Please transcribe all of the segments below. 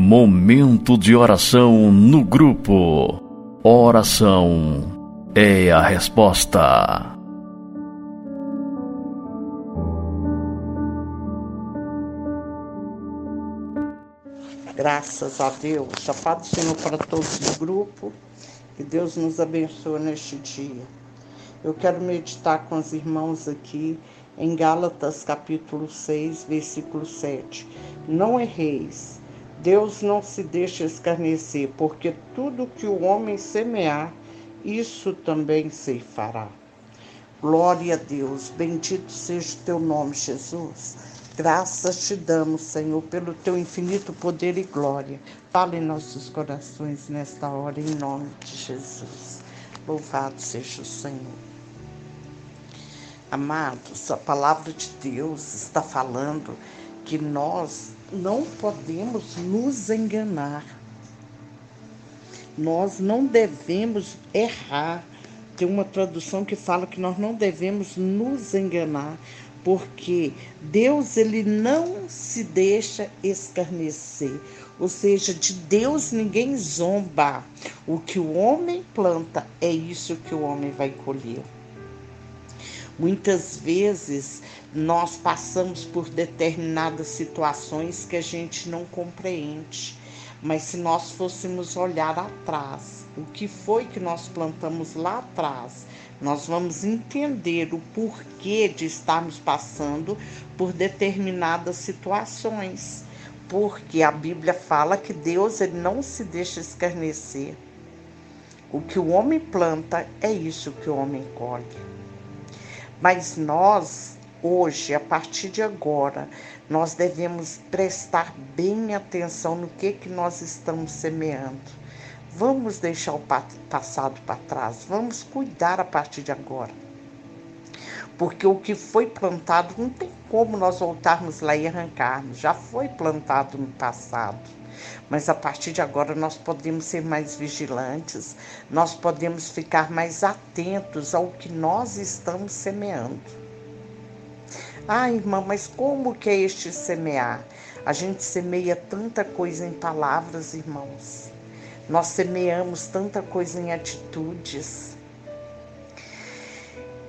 Momento de oração no grupo. Oração é a resposta. Graças a Deus. A paz do Senhor para todos do grupo. Que Deus nos abençoe neste dia. Eu quero meditar com os irmãos aqui em Gálatas capítulo 6, versículo 7. Não erreis. Deus não se deixa escarnecer, porque tudo que o homem semear, isso também se fará. Glória a Deus, bendito seja o teu nome, Jesus. Graças te damos, Senhor, pelo teu infinito poder e glória. Fale em nossos corações nesta hora, em nome de Jesus. Louvado seja o Senhor. Amados, a palavra de Deus está falando que nós não podemos nos enganar. Nós não devemos errar. Tem uma tradução que fala que nós não devemos nos enganar, porque Deus ele não se deixa escarnecer. Ou seja, de Deus ninguém zomba. O que o homem planta é isso que o homem vai colher. Muitas vezes nós passamos por determinadas situações que a gente não compreende, mas se nós fôssemos olhar atrás, o que foi que nós plantamos lá atrás, nós vamos entender o porquê de estarmos passando por determinadas situações. Porque a Bíblia fala que Deus ele não se deixa escarnecer. O que o homem planta é isso que o homem colhe. Mas nós, hoje, a partir de agora, nós devemos prestar bem atenção no que, que nós estamos semeando. Vamos deixar o passado para trás, vamos cuidar a partir de agora. Porque o que foi plantado não tem como nós voltarmos lá e arrancarmos, já foi plantado no passado. Mas a partir de agora nós podemos ser mais vigilantes, nós podemos ficar mais atentos ao que nós estamos semeando. Ah, irmã, mas como que é este semear? A gente semeia tanta coisa em palavras, irmãos. Nós semeamos tanta coisa em atitudes.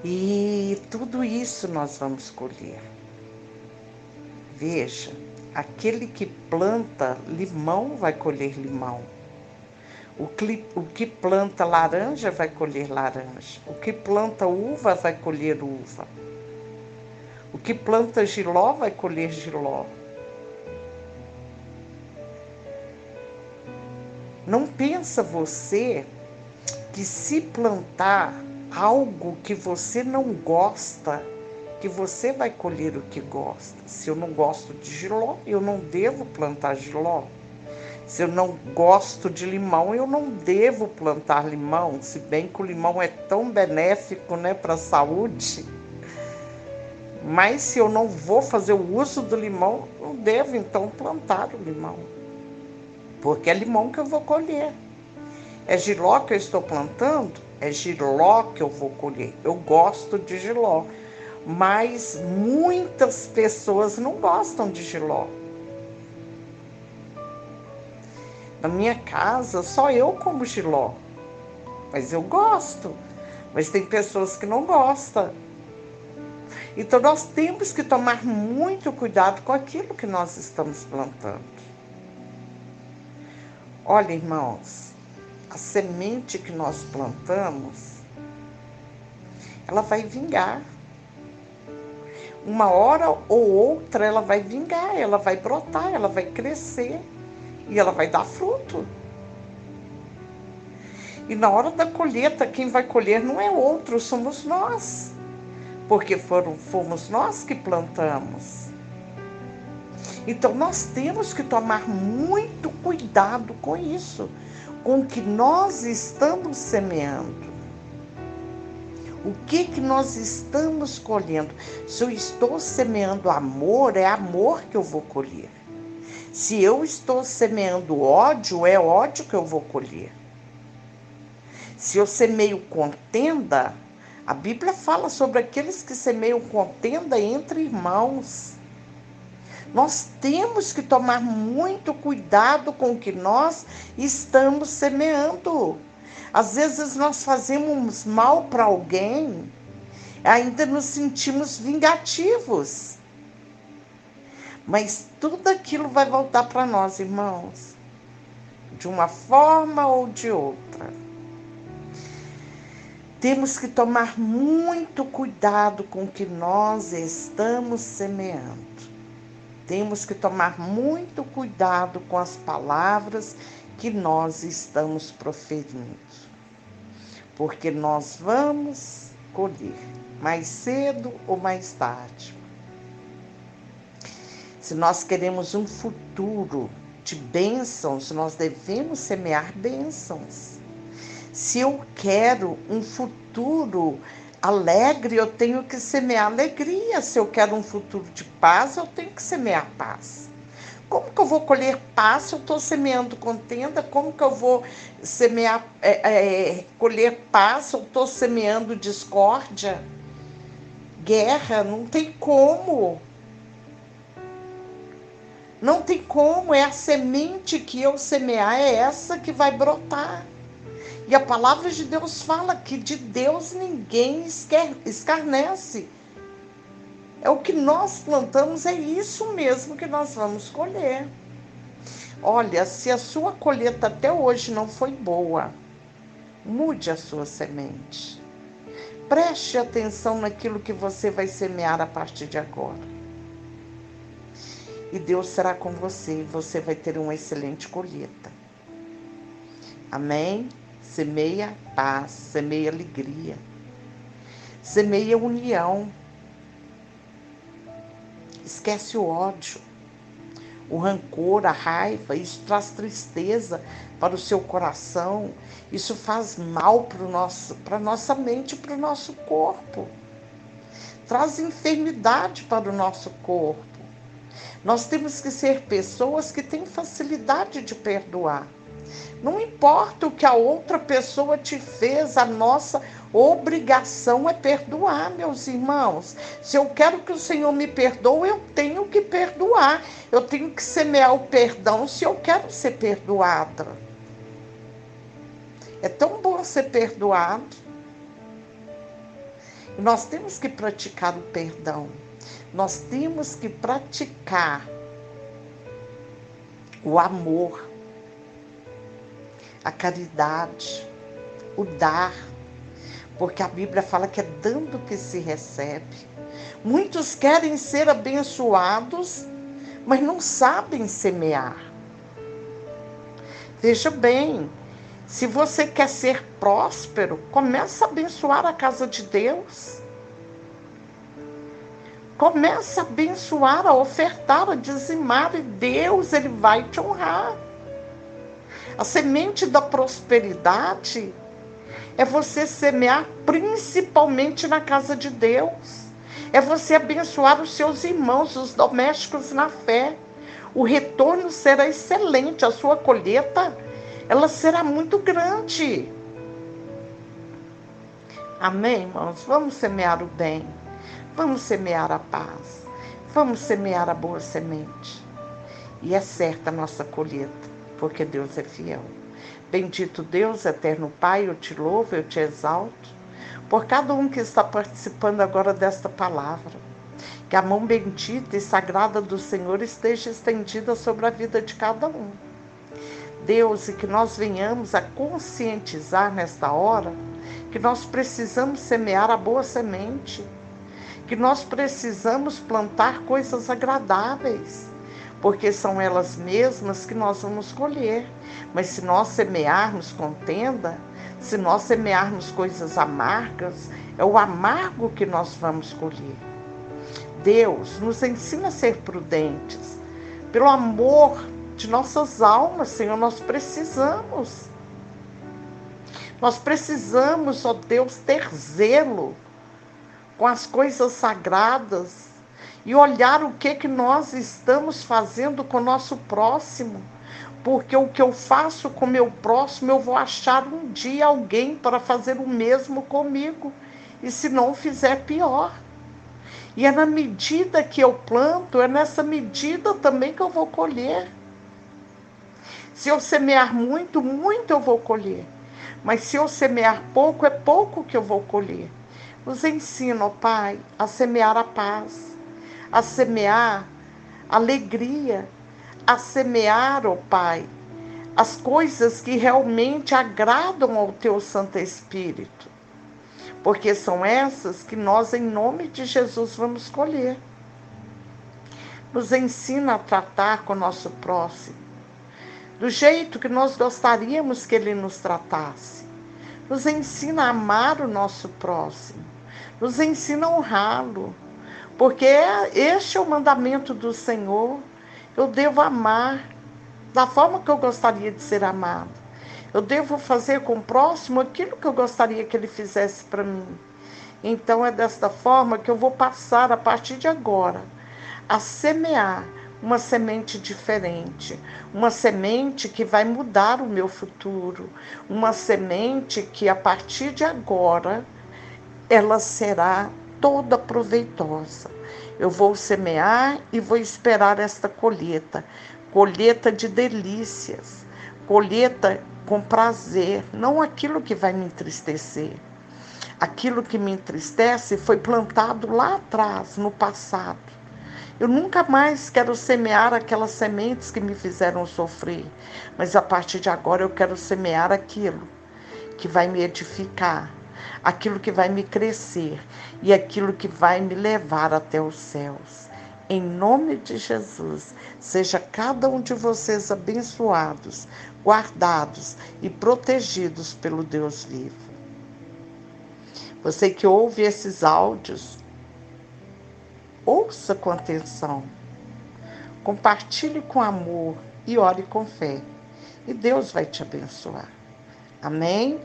E tudo isso nós vamos colher. Veja, Aquele que planta limão vai colher limão. O que, o que planta laranja vai colher laranja. O que planta uva vai colher uva. O que planta giló vai colher giló. Não pensa você que se plantar algo que você não gosta, que você vai colher o que gosta. Se eu não gosto de giló, eu não devo plantar giló. Se eu não gosto de limão, eu não devo plantar limão, se bem que o limão é tão benéfico né, para a saúde. Mas se eu não vou fazer o uso do limão, eu devo então plantar o limão. Porque é limão que eu vou colher. É giló que eu estou plantando? É giló que eu vou colher. Eu gosto de giló mas muitas pessoas não gostam de giló. Na minha casa, só eu como giló, mas eu gosto. Mas tem pessoas que não gostam. Então nós temos que tomar muito cuidado com aquilo que nós estamos plantando. Olha, irmãos, a semente que nós plantamos, ela vai vingar uma hora ou outra ela vai vingar, ela vai brotar, ela vai crescer e ela vai dar fruto. E na hora da colheita, quem vai colher não é outro, somos nós. Porque foram, fomos nós que plantamos. Então nós temos que tomar muito cuidado com isso, com o que nós estamos semeando. O que que nós estamos colhendo? Se eu estou semeando amor, é amor que eu vou colher. Se eu estou semeando ódio, é ódio que eu vou colher. Se eu semeio contenda, a Bíblia fala sobre aqueles que semeiam contenda entre irmãos. Nós temos que tomar muito cuidado com o que nós estamos semeando. Às vezes nós fazemos mal para alguém, ainda nos sentimos vingativos. Mas tudo aquilo vai voltar para nós, irmãos, de uma forma ou de outra. Temos que tomar muito cuidado com o que nós estamos semeando. Temos que tomar muito cuidado com as palavras que nós estamos proferindo. Porque nós vamos colher mais cedo ou mais tarde. Se nós queremos um futuro de bênçãos, nós devemos semear bênçãos. Se eu quero um futuro alegre, eu tenho que semear alegria. Se eu quero um futuro de paz, eu tenho que semear paz. Como que eu vou colher paz se eu estou semeando contenda? Como que eu vou semear, é, é, colher paz se eu estou semeando discórdia? Guerra? Não tem como. Não tem como, é a semente que eu semear, é essa que vai brotar. E a palavra de Deus fala que de Deus ninguém escarnece. É o que nós plantamos, é isso mesmo que nós vamos colher. Olha, se a sua colheita até hoje não foi boa, mude a sua semente. Preste atenção naquilo que você vai semear a partir de agora. E Deus será com você e você vai ter uma excelente colheita. Amém? Semeia paz, semeia alegria, semeia união. Esquece o ódio, o rancor, a raiva. Isso traz tristeza para o seu coração. Isso faz mal para a nossa mente, para o nosso corpo. Traz enfermidade para o nosso corpo. Nós temos que ser pessoas que têm facilidade de perdoar. Não importa o que a outra pessoa te fez, a nossa obrigação é perdoar, meus irmãos. Se eu quero que o Senhor me perdoe, eu tenho que perdoar. Eu tenho que semear o perdão se eu quero ser perdoada. É tão bom ser perdoado. Nós temos que praticar o perdão. Nós temos que praticar o amor, a caridade, o dar, porque a Bíblia fala que é dando que se recebe. Muitos querem ser abençoados, mas não sabem semear. Veja bem, se você quer ser próspero, comece a abençoar a casa de Deus. Começa a abençoar, a ofertar, a dizimar, e Deus ele vai te honrar. A semente da prosperidade é você semear principalmente na casa de Deus. É você abençoar os seus irmãos, os domésticos na fé. O retorno será excelente, a sua colheita ela será muito grande. Amém, irmãos? Vamos semear o bem. Vamos semear a paz. Vamos semear a boa semente. E é certa a nossa colheita, porque Deus é fiel. Bendito Deus, eterno Pai, eu te louvo, eu te exalto, por cada um que está participando agora desta palavra. Que a mão bendita e sagrada do Senhor esteja estendida sobre a vida de cada um. Deus, e que nós venhamos a conscientizar nesta hora que nós precisamos semear a boa semente que nós precisamos plantar coisas agradáveis, porque são elas mesmas que nós vamos colher. Mas se nós semearmos contenda, se nós semearmos coisas amargas, é o amargo que nós vamos colher. Deus nos ensina a ser prudentes. Pelo amor de nossas almas, Senhor, nós precisamos. Nós precisamos, ó Deus, ter zelo com as coisas sagradas e olhar o que que nós estamos fazendo com o nosso próximo. Porque o que eu faço com o meu próximo, eu vou achar um dia alguém para fazer o mesmo comigo. E se não fizer, pior. E é na medida que eu planto, é nessa medida também que eu vou colher. Se eu semear muito, muito eu vou colher. Mas se eu semear pouco, é pouco que eu vou colher. Nos ensina, ó Pai, a semear a paz, a semear alegria, a semear, ó Pai, as coisas que realmente agradam ao Teu Santo Espírito. Porque são essas que nós, em nome de Jesus, vamos colher. Nos ensina a tratar com o nosso próximo, do jeito que nós gostaríamos que ele nos tratasse. Nos ensina a amar o nosso próximo, nos ensina a honrá-lo, porque este é o mandamento do Senhor. Eu devo amar da forma que eu gostaria de ser amado. Eu devo fazer com o próximo aquilo que eu gostaria que ele fizesse para mim. Então é desta forma que eu vou passar a partir de agora a semear uma semente diferente, uma semente que vai mudar o meu futuro, uma semente que a partir de agora ela será toda proveitosa. Eu vou semear e vou esperar esta colheita, colheita de delícias, colheita com prazer, não aquilo que vai me entristecer. Aquilo que me entristece foi plantado lá atrás, no passado. Eu nunca mais quero semear aquelas sementes que me fizeram sofrer, mas a partir de agora eu quero semear aquilo que vai me edificar, aquilo que vai me crescer e aquilo que vai me levar até os céus. Em nome de Jesus, seja cada um de vocês abençoados, guardados e protegidos pelo Deus vivo. Você que ouve esses áudios, ouça com atenção, compartilhe com amor e ore com fé, e Deus vai te abençoar. Amém?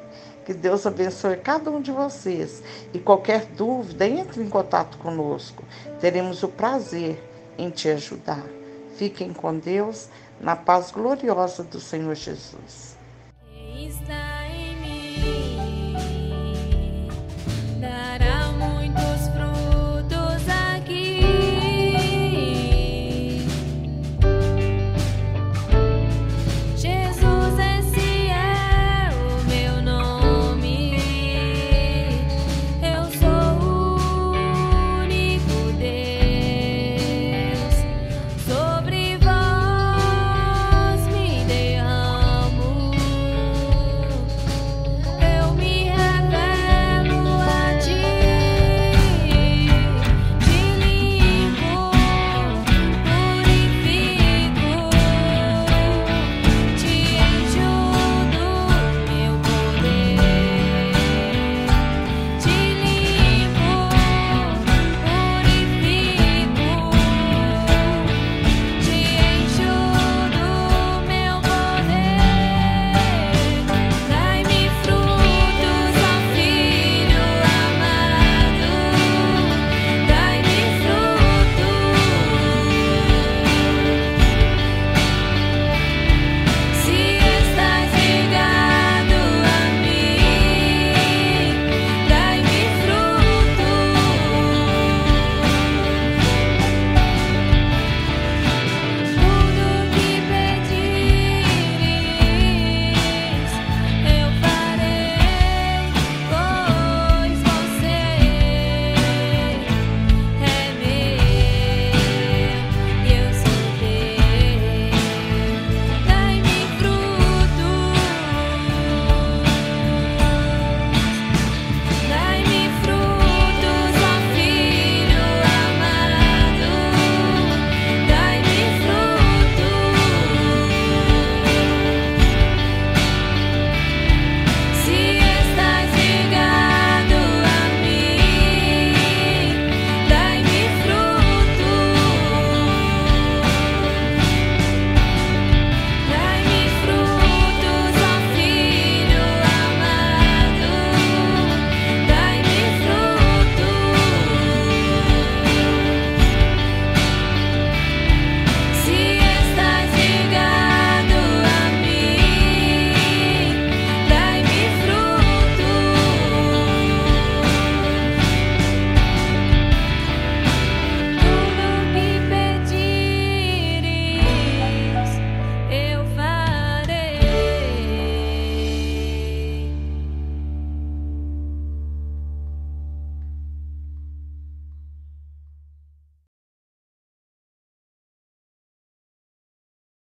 Que Deus abençoe cada um de vocês. E qualquer dúvida, entre em contato conosco. Teremos o prazer em te ajudar. Fiquem com Deus, na paz gloriosa do Senhor Jesus.